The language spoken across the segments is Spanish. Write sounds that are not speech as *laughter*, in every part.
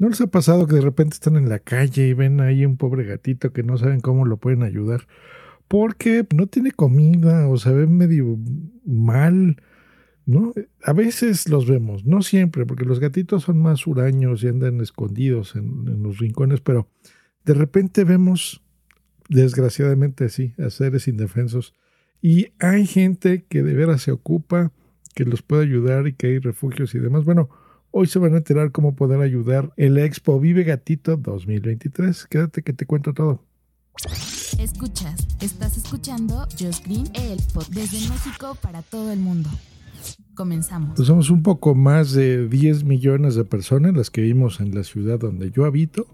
¿No les ha pasado que de repente están en la calle y ven ahí un pobre gatito que no saben cómo lo pueden ayudar? Porque no tiene comida o se ve medio mal, ¿no? A veces los vemos, no siempre, porque los gatitos son más huraños y andan escondidos en, los rincones, pero de repente vemos, desgraciadamente sí, a seres indefensos. Y hay gente que de veras se ocupa, que los puede ayudar y que hay refugios y demás. Bueno, Hoy se van a enterar cómo poder ayudar el Expo Vive Gatito 2023. Quédate que te cuento todo. Escuchas, estás escuchando Just Green, el pod desde México para todo el mundo. Comenzamos. Pues somos un poco más de 10 millones de personas las que vivimos en la ciudad donde yo habito,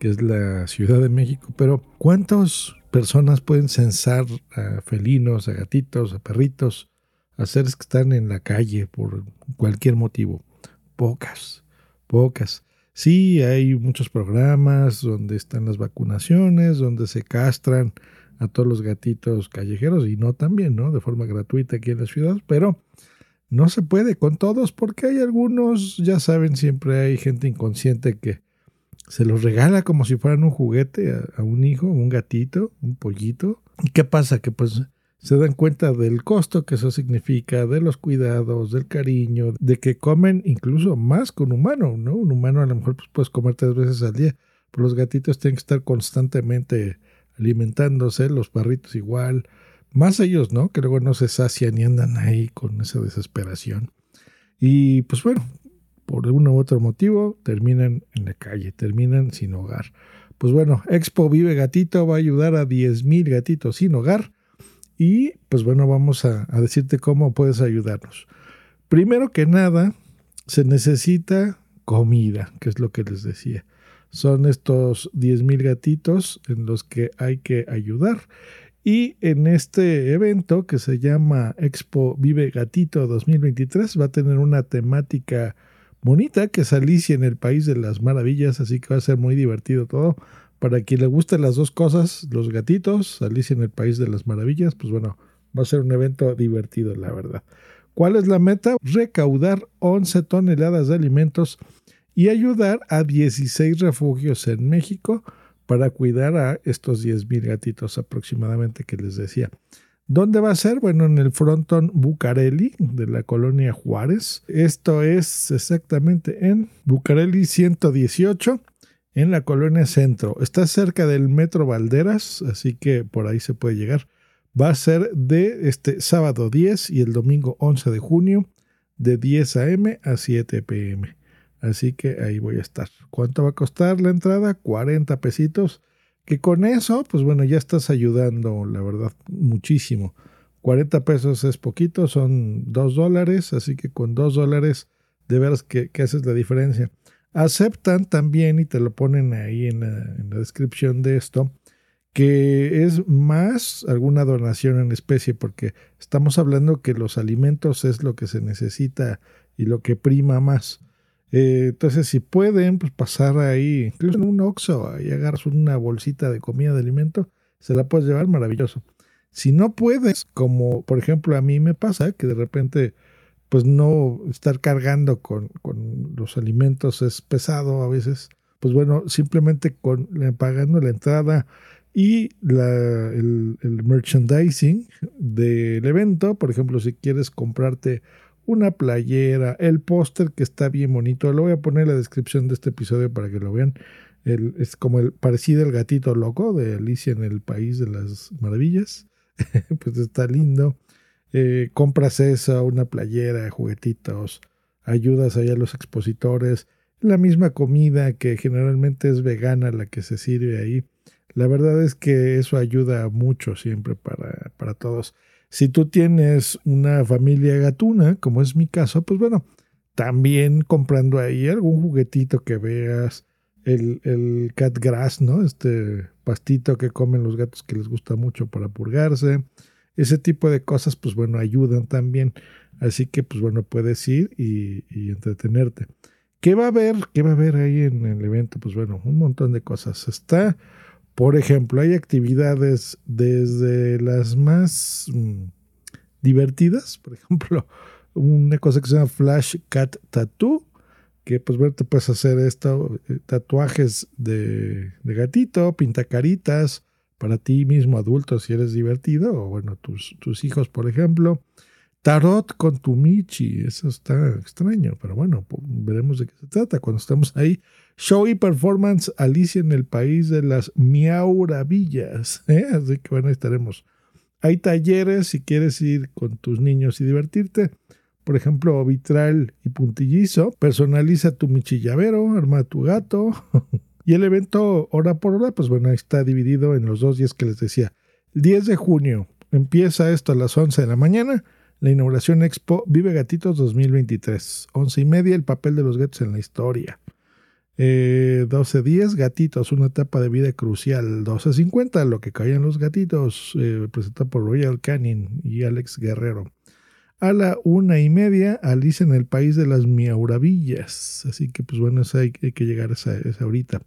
que es la Ciudad de México. Pero ¿cuántas personas pueden censar a felinos, a gatitos, a perritos, a seres que están en la calle por cualquier motivo? Pocas, pocas. Sí, hay muchos programas donde están las vacunaciones, donde se castran a todos los gatitos callejeros y no también, ¿no? De forma gratuita aquí en la ciudad, pero no se puede con todos porque hay algunos, ya saben, siempre hay gente inconsciente que se los regala como si fueran un juguete a, a un hijo, un gatito, un pollito. ¿Y qué pasa? Que pues se dan cuenta del costo que eso significa, de los cuidados, del cariño, de que comen incluso más con humano, ¿no? Un humano a lo mejor pues, puedes comer tres veces al día, pero los gatitos tienen que estar constantemente alimentándose, los perritos igual, más ellos, ¿no? Que luego no se sacian y andan ahí con esa desesperación. Y pues bueno, por uno u otro motivo, terminan en la calle, terminan sin hogar. Pues bueno, Expo Vive Gatito va a ayudar a 10.000 gatitos sin hogar y pues bueno, vamos a, decirte cómo puedes ayudarnos. Primero que nada, se necesita comida, que es lo que les decía. Son estos 10.000 gatitos en los que hay que ayudar. Y en este evento que se llama Expo Vive Gatito 2023 va a tener una temática bonita que es Alicia en el País de las Maravillas, así que va a ser muy divertido todo. Para quien le gusten las dos cosas, los gatitos, Alicia en el País de las Maravillas, pues bueno, va a ser un evento divertido, la verdad. ¿Cuál es la meta? Recaudar 11 toneladas de alimentos y ayudar a 16 refugios en México para cuidar a estos 10.000 gatitos aproximadamente que les decía. ¿Dónde va a ser? Bueno, en el frontón Bucareli de la colonia Juárez. Esto es exactamente en Bucareli 118 en la colonia Centro. Está cerca del Metro Valderas, así que por ahí se puede llegar. Va a ser de este sábado 10 y el domingo 11 de junio, de 10 a.m. a 7 p.m. Así que ahí voy a estar. ¿Cuánto va a costar la entrada? 40 pesitos. Que con eso, pues bueno, ya estás ayudando, la verdad, muchísimo. 40 pesos es poquito, son 2 dólares, así que con 2 dólares de veras que, que haces la diferencia. Aceptan también, y te lo ponen ahí en la, descripción de esto, que es más alguna donación en especie, porque estamos hablando que los alimentos es lo que se necesita y lo que prima más. Eh, entonces, si pueden, pues pasar ahí, incluso en un Oxxo, y agarras una bolsita de comida de alimento, se la puedes llevar, maravilloso. Si no puedes, como por ejemplo a mí me pasa, que de repente pues no estar cargando con, los alimentos es pesado a veces. Pues bueno, simplemente con pagando la entrada y el, merchandising del evento, por ejemplo, si quieres comprarte una playera, el póster que está bien bonito, lo voy a poner en la descripción de este episodio para que lo vean. es como el parecido al gatito loco de Alicia en el País de las Maravillas. *laughs* pues está lindo. Eh, compras esa, una playera, juguetitos, ayudas allá a los expositores, la misma comida que generalmente es vegana la que se sirve ahí. La verdad es que eso ayuda mucho siempre para, para todos. Si tú tienes una familia gatuna, como es mi caso, pues bueno, también comprando ahí algún juguetito que veas, el, el cat grass, ¿no? Este pastito que comen los gatos que les gusta mucho para purgarse. Ese tipo de cosas, pues bueno, ayudan también. Así que, pues bueno, puedes ir y, y entretenerte. ¿Qué va a haber? ¿Qué va a haber ahí en el evento? Pues bueno, un montón de cosas. Está, por ejemplo, hay actividades desde las más mm, divertidas, por ejemplo, una cosa que se llama Flash Cat Tattoo, que pues bueno, te puedes hacer esto, eh, tatuajes de, de gatito, pintacaritas para ti mismo adulto si eres divertido, o bueno, tus, tus hijos, por ejemplo. Tarot con tu Michi, eso está extraño, pero bueno, veremos de qué se trata cuando estamos ahí. Show y performance Alicia en el país de las miauravillas, *laughs* ¿eh? así que bueno, ahí estaremos. Hay talleres si quieres ir con tus niños y divertirte. Por ejemplo, vitral y puntillizo. Personaliza tu Michi llavero, arma tu gato. *laughs* y el evento hora por hora, pues bueno, está dividido en los dos días que les decía. El 10 de junio empieza esto a las 11 de la mañana la inauguración Expo Vive Gatitos 2023. Once y media, el papel de los gatos en la historia. Eh, 12 días, Gatitos, una etapa de vida crucial. 12.50, lo que caían los gatitos, eh, presentado por Royal Canin y Alex Guerrero. A la una y media, Alice en el País de las Miauravillas. Así que, pues bueno, hay, que llegar a esa, esa ahorita.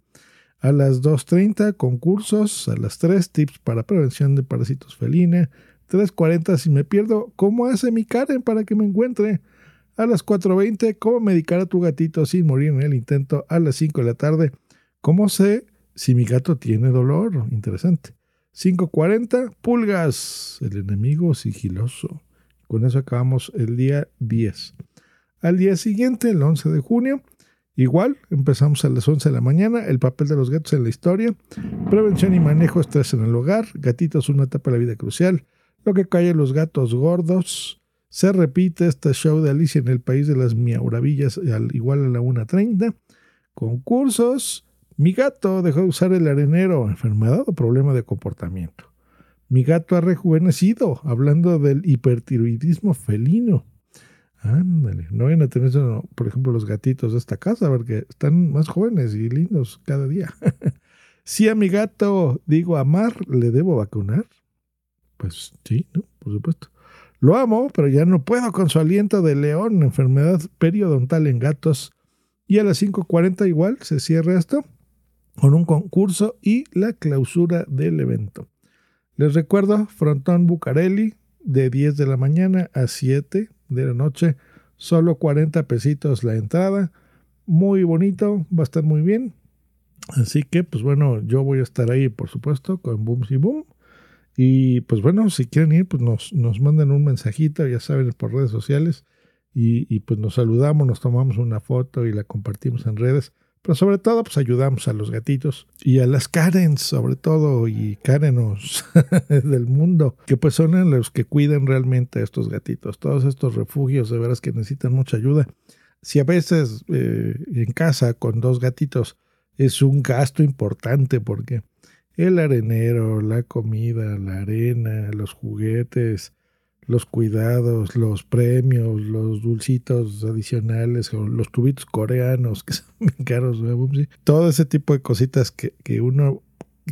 A las 2.30, concursos. A las 3, tips para prevención de parásitos felina. 3.40 si me pierdo, ¿cómo hace mi Karen para que me encuentre? A las 4.20, ¿cómo medicar a tu gatito sin morir en el intento? A las 5 de la tarde, ¿cómo sé si mi gato tiene dolor? Interesante. 5.40, pulgas, el enemigo sigiloso. Con eso acabamos el día 10. Al día siguiente, el 11 de junio, igual, empezamos a las 11 de la mañana, el papel de los gatos en la historia, prevención y manejo estrés en el hogar, gatitos una etapa de la vida crucial, lo que cae los gatos gordos. Se repite este show de Alicia en el País de las Miauravillas, al igual a la 1.30. Concursos. Mi gato dejó de usar el arenero, enfermedad o problema de comportamiento. Mi gato ha rejuvenecido, hablando del hipertiroidismo felino. Ándale, no vayan a tener, por ejemplo, los gatitos de esta casa, porque están más jóvenes y lindos cada día. *laughs* si a mi gato digo amar, ¿le debo vacunar? Pues sí. Por supuesto. Lo amo, pero ya no puedo con su aliento de león, enfermedad periodontal en gatos. Y a las 5.40 igual se cierra esto con un concurso y la clausura del evento. Les recuerdo, Frontón Bucareli, de 10 de la mañana a 7 de la noche, solo 40 pesitos la entrada. Muy bonito, va a estar muy bien. Así que, pues bueno, yo voy a estar ahí, por supuesto, con Boom y Boom. Y pues bueno, si quieren ir, pues nos, nos mandan un mensajito, ya saben, por redes sociales. Y, y, pues nos saludamos, nos tomamos una foto y la compartimos en redes. Pero sobre todo, pues ayudamos a los gatitos y a las Karens, sobre todo, y Karenos *laughs* del mundo, que pues son los que cuidan realmente a estos gatitos. Todos estos refugios, de veras que necesitan mucha ayuda. Si a veces eh, en casa con dos gatitos es un gasto importante porque el arenero, la comida, la arena, los juguetes, los cuidados, los premios, los dulcitos adicionales los tubitos coreanos que *laughs* son bien caros, todo ese tipo de cositas que, que, uno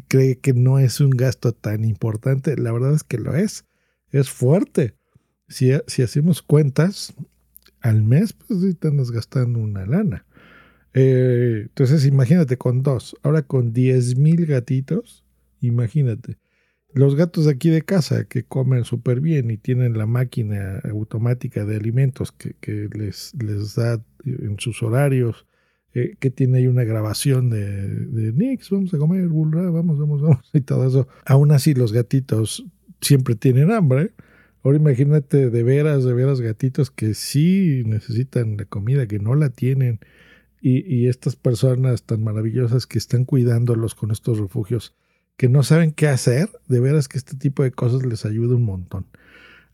cree que no es un gasto tan importante, la verdad es que lo es, es fuerte. Si, si hacemos cuentas, al mes, pues sí te gastando una lana. Eh, entonces imagínate con dos, ahora con 10 mil gatitos, imagínate. Los gatos de aquí de casa que comen súper bien y tienen la máquina automática de alimentos que, les, da en sus horarios, eh, que tiene ahí una grabación de, de Nix, vamos a comer, vamos, vamos, vamos, y todo eso. Aún así los gatitos siempre tienen hambre. Ahora imagínate de veras, de veras gatitos que sí necesitan la comida, que no la tienen y, estas personas tan maravillosas que están cuidándolos con estos refugios, que no saben qué hacer, de veras que este tipo de cosas les ayuda un montón.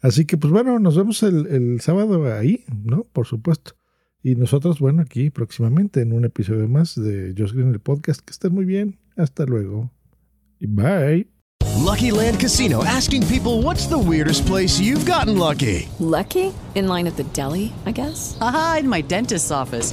Así que, pues bueno, nos vemos el, sábado ahí, ¿no? Por supuesto. Y nosotros, bueno, aquí próximamente en un episodio más de Josh Green, el podcast. Que estén muy bien. Hasta luego. Y bye. Lucky Land Casino asking people what's the weirdest place you've gotten lucky? Lucky? In line at the deli, I guess? Aha, in my dentist's office.